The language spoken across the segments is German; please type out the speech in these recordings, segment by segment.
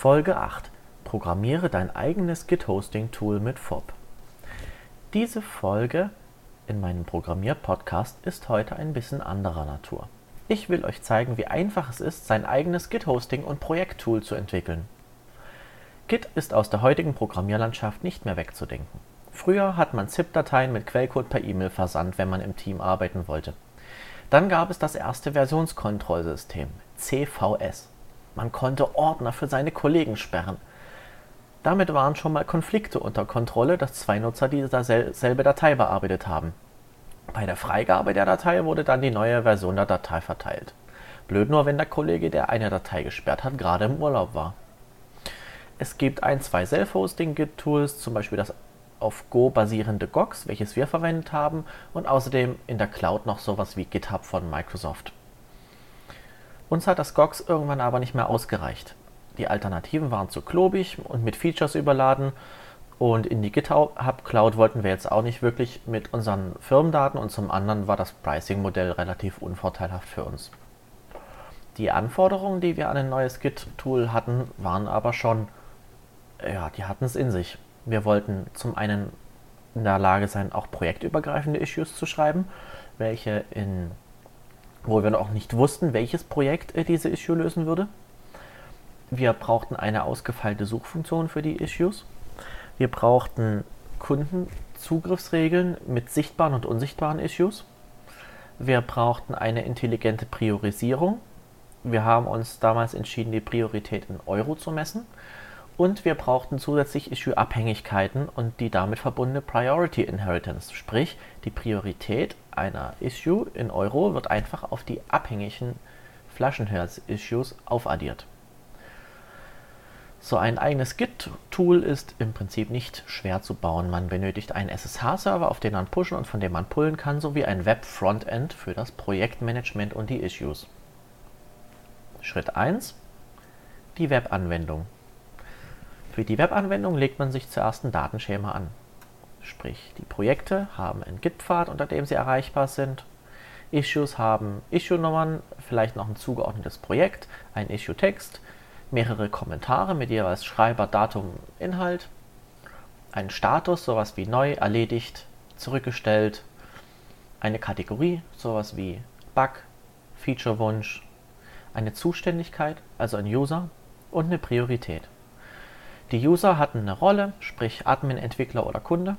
Folge 8. Programmiere dein eigenes Git-Hosting-Tool mit FOB. Diese Folge in meinem Programmier-Podcast ist heute ein bisschen anderer Natur. Ich will euch zeigen, wie einfach es ist, sein eigenes Git-Hosting und Projekttool zu entwickeln. Git ist aus der heutigen Programmierlandschaft nicht mehr wegzudenken. Früher hat man ZIP-Dateien mit Quellcode per E-Mail versandt, wenn man im Team arbeiten wollte. Dann gab es das erste Versionskontrollsystem, CVS. Man konnte Ordner für seine Kollegen sperren. Damit waren schon mal Konflikte unter Kontrolle, dass zwei Nutzer dieselbe Datei bearbeitet haben. Bei der Freigabe der Datei wurde dann die neue Version der Datei verteilt. Blöd nur, wenn der Kollege, der eine Datei gesperrt hat, gerade im Urlaub war. Es gibt ein, zwei Self-Hosting-Git-Tools, zum Beispiel das auf Go basierende GOX, welches wir verwendet haben, und außerdem in der Cloud noch sowas wie GitHub von Microsoft. Uns hat das GOX irgendwann aber nicht mehr ausgereicht. Die Alternativen waren zu klobig und mit Features überladen und in die GitHub Cloud wollten wir jetzt auch nicht wirklich mit unseren Firmendaten und zum anderen war das Pricing-Modell relativ unvorteilhaft für uns. Die Anforderungen, die wir an ein neues Git-Tool hatten, waren aber schon, ja, die hatten es in sich. Wir wollten zum einen in der Lage sein, auch projektübergreifende Issues zu schreiben, welche in wo wir noch nicht wussten, welches Projekt äh, diese Issue lösen würde. Wir brauchten eine ausgefeilte Suchfunktion für die Issues. Wir brauchten Kundenzugriffsregeln mit sichtbaren und unsichtbaren Issues. Wir brauchten eine intelligente Priorisierung. Wir haben uns damals entschieden, die Priorität in Euro zu messen. Und wir brauchten zusätzlich Issue-Abhängigkeiten und die damit verbundene Priority Inheritance, sprich die Priorität einer Issue in Euro wird einfach auf die abhängigen Flaschenhals-Issues aufaddiert. So ein eigenes Git-Tool ist im Prinzip nicht schwer zu bauen. Man benötigt einen SSH-Server, auf den man pushen und von dem man pullen kann, sowie ein Web-Frontend für das Projektmanagement und die Issues. Schritt 1. Die Webanwendung. Für die Webanwendung legt man sich zuerst ein Datenschema an. Sprich, die Projekte haben einen Git-Pfad, unter dem sie erreichbar sind. Issues haben Issue-Nummern, vielleicht noch ein zugeordnetes Projekt, ein Issue-Text, mehrere Kommentare mit jeweils Schreiber, Datum, Inhalt, einen Status, sowas wie neu, erledigt, zurückgestellt, eine Kategorie, sowas wie Bug, Feature-Wunsch, eine Zuständigkeit, also ein User und eine Priorität. Die User hatten eine Rolle, sprich Admin, Entwickler oder Kunde.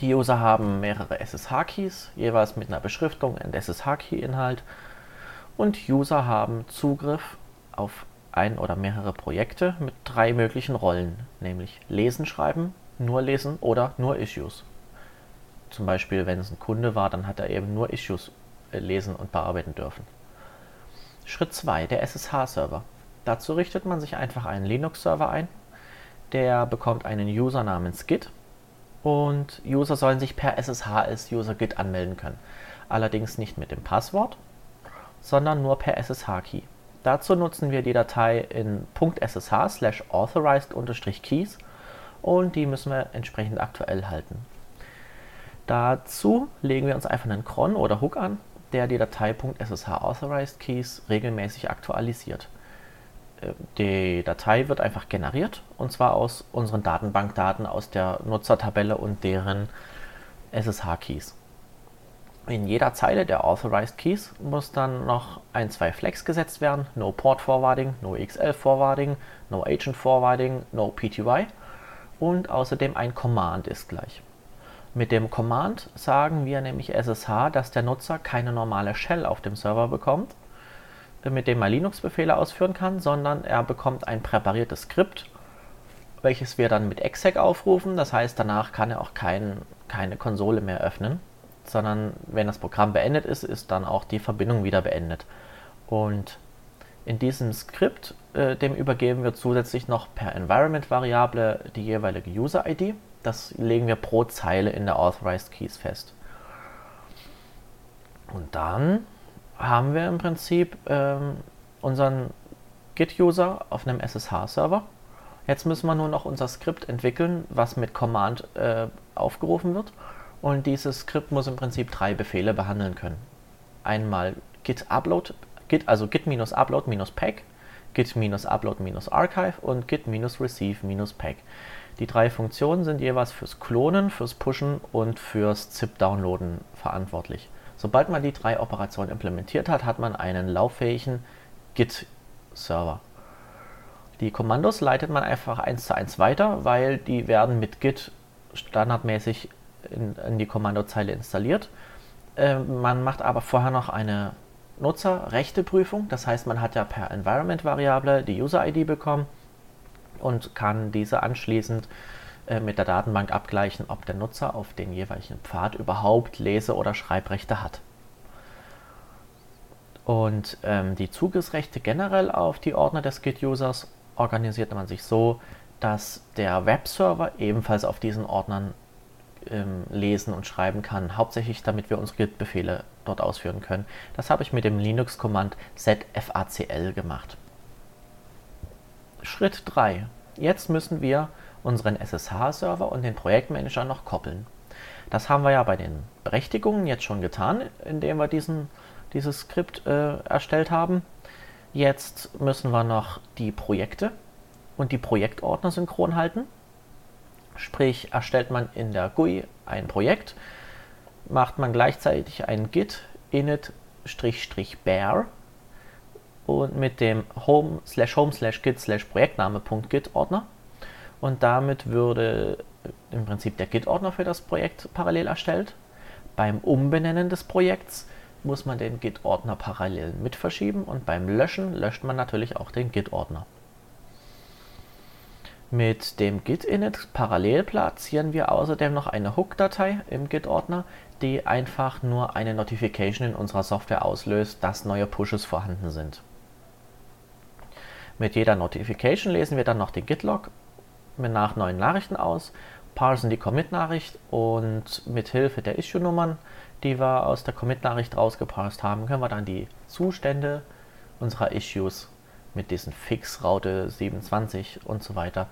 Die User haben mehrere SSH-Keys, jeweils mit einer Beschriftung und SSH-Key-Inhalt. Und User haben Zugriff auf ein oder mehrere Projekte mit drei möglichen Rollen, nämlich Lesen, Schreiben, nur Lesen oder nur Issues. Zum Beispiel, wenn es ein Kunde war, dann hat er eben nur Issues äh, lesen und bearbeiten dürfen. Schritt 2, der SSH-Server. Dazu richtet man sich einfach einen Linux-Server ein, der bekommt einen User namens Git und User sollen sich per SSH als User Git anmelden können. Allerdings nicht mit dem Passwort, sondern nur per SSH-Key. Dazu nutzen wir die Datei in .ssh slash authorized-keys und die müssen wir entsprechend aktuell halten. Dazu legen wir uns einfach einen cron oder Hook an, der die Datei .ssh authorized keys regelmäßig aktualisiert. Die Datei wird einfach generiert und zwar aus unseren Datenbankdaten aus der Nutzertabelle und deren SSH-Keys. In jeder Zeile der Authorized Keys muss dann noch ein, zwei Flags gesetzt werden. No Port Forwarding, No XL Forwarding, No Agent Forwarding, No PTY und außerdem ein Command ist gleich. Mit dem Command sagen wir nämlich SSH, dass der Nutzer keine normale Shell auf dem Server bekommt, mit dem er Linux-Befehle ausführen kann, sondern er bekommt ein präpariertes Skript, welches wir dann mit exec aufrufen. Das heißt, danach kann er auch kein, keine Konsole mehr öffnen, sondern wenn das Programm beendet ist, ist dann auch die Verbindung wieder beendet. Und in diesem Skript, äh, dem übergeben wir zusätzlich noch per Environment-Variable die jeweilige User-ID. Das legen wir pro Zeile in der Authorized Keys fest. Und dann haben wir im Prinzip ähm, unseren Git-User auf einem SSH-Server. Jetzt müssen wir nur noch unser Skript entwickeln, was mit Command äh, aufgerufen wird. Und dieses Skript muss im Prinzip drei Befehle behandeln können. Einmal git upload, git, also git-upload-pack, git-upload-archive und git-receive-pack. Die drei Funktionen sind jeweils fürs Klonen, fürs Pushen und fürs ZIP-Downloaden verantwortlich. Sobald man die drei Operationen implementiert hat, hat man einen lauffähigen Git-Server. Die Kommandos leitet man einfach eins zu eins weiter, weil die werden mit Git standardmäßig in, in die Kommandozeile installiert. Äh, man macht aber vorher noch eine Nutzerrechteprüfung. Das heißt, man hat ja per Environment-Variable die User-ID bekommen und kann diese anschließend äh, mit der Datenbank abgleichen, ob der Nutzer auf den jeweiligen Pfad überhaupt Lese- oder Schreibrechte hat. Und ähm, die Zugriffsrechte generell auf die Ordner des Git-Users organisiert man sich so, dass der Webserver ebenfalls auf diesen Ordnern ähm, lesen und schreiben kann, hauptsächlich damit wir unsere Git-Befehle dort ausführen können. Das habe ich mit dem Linux-Command zfacl gemacht. Schritt 3. Jetzt müssen wir unseren SSH-Server und den Projektmanager noch koppeln. Das haben wir ja bei den Berechtigungen jetzt schon getan, indem wir diesen, dieses Skript äh, erstellt haben. Jetzt müssen wir noch die Projekte und die Projektordner synchron halten. Sprich, erstellt man in der GUI ein Projekt, macht man gleichzeitig ein git init-bear und mit dem home slash home slash git slash Projektname.git Ordner und damit würde im Prinzip der Git-Ordner für das Projekt parallel erstellt. Beim Umbenennen des Projekts muss man den Git-Ordner parallel mit verschieben und beim Löschen löscht man natürlich auch den Git-Ordner. Mit dem git-init parallel platzieren wir außerdem noch eine Hook-Datei im Git-Ordner, die einfach nur eine Notification in unserer Software auslöst, dass neue Pushes vorhanden sind. Mit jeder Notification lesen wir dann noch den Git-Log nach neuen Nachrichten aus, parsen die Commit-Nachricht und mit Hilfe der Issue-Nummern, die wir aus der Commit-Nachricht rausgeparst haben, können wir dann die Zustände unserer Issues mit diesen Fix-Raute 27 und so weiter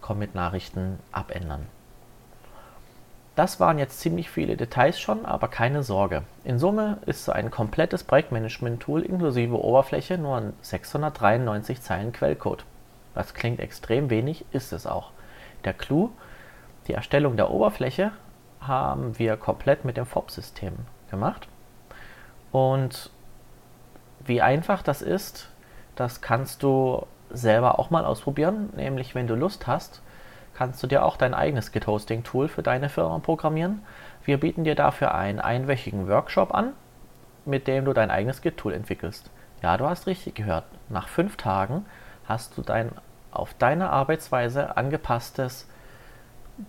Commit-Nachrichten abändern. Das waren jetzt ziemlich viele Details schon, aber keine Sorge. In Summe ist so ein komplettes Projektmanagement-Tool inklusive Oberfläche nur 693 Zeilen Quellcode. Das klingt extrem wenig, ist es auch. Der Clou, die Erstellung der Oberfläche haben wir komplett mit dem FOB-System gemacht. Und wie einfach das ist, das kannst du selber auch mal ausprobieren. Nämlich, wenn du Lust hast, kannst du dir auch dein eigenes Git-Hosting-Tool für deine Firma programmieren. Wir bieten dir dafür einen einwöchigen Workshop an, mit dem du dein eigenes Git-Tool entwickelst. Ja, du hast richtig gehört. Nach fünf Tagen hast du dein auf deine Arbeitsweise angepasstes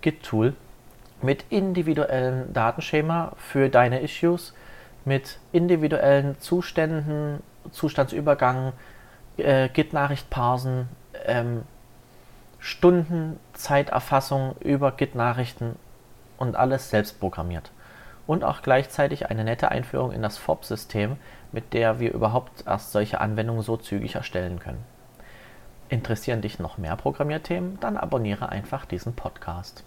Git-Tool mit individuellen Datenschema für deine Issues, mit individuellen Zuständen, Zustandsübergang, äh, Git-Nachricht parsen, ähm, Stunden Zeiterfassung über Git-Nachrichten und alles selbst programmiert. Und auch gleichzeitig eine nette Einführung in das FOB-System, mit der wir überhaupt erst solche Anwendungen so zügig erstellen können. Interessieren dich noch mehr Programmierthemen? Dann abonniere einfach diesen Podcast.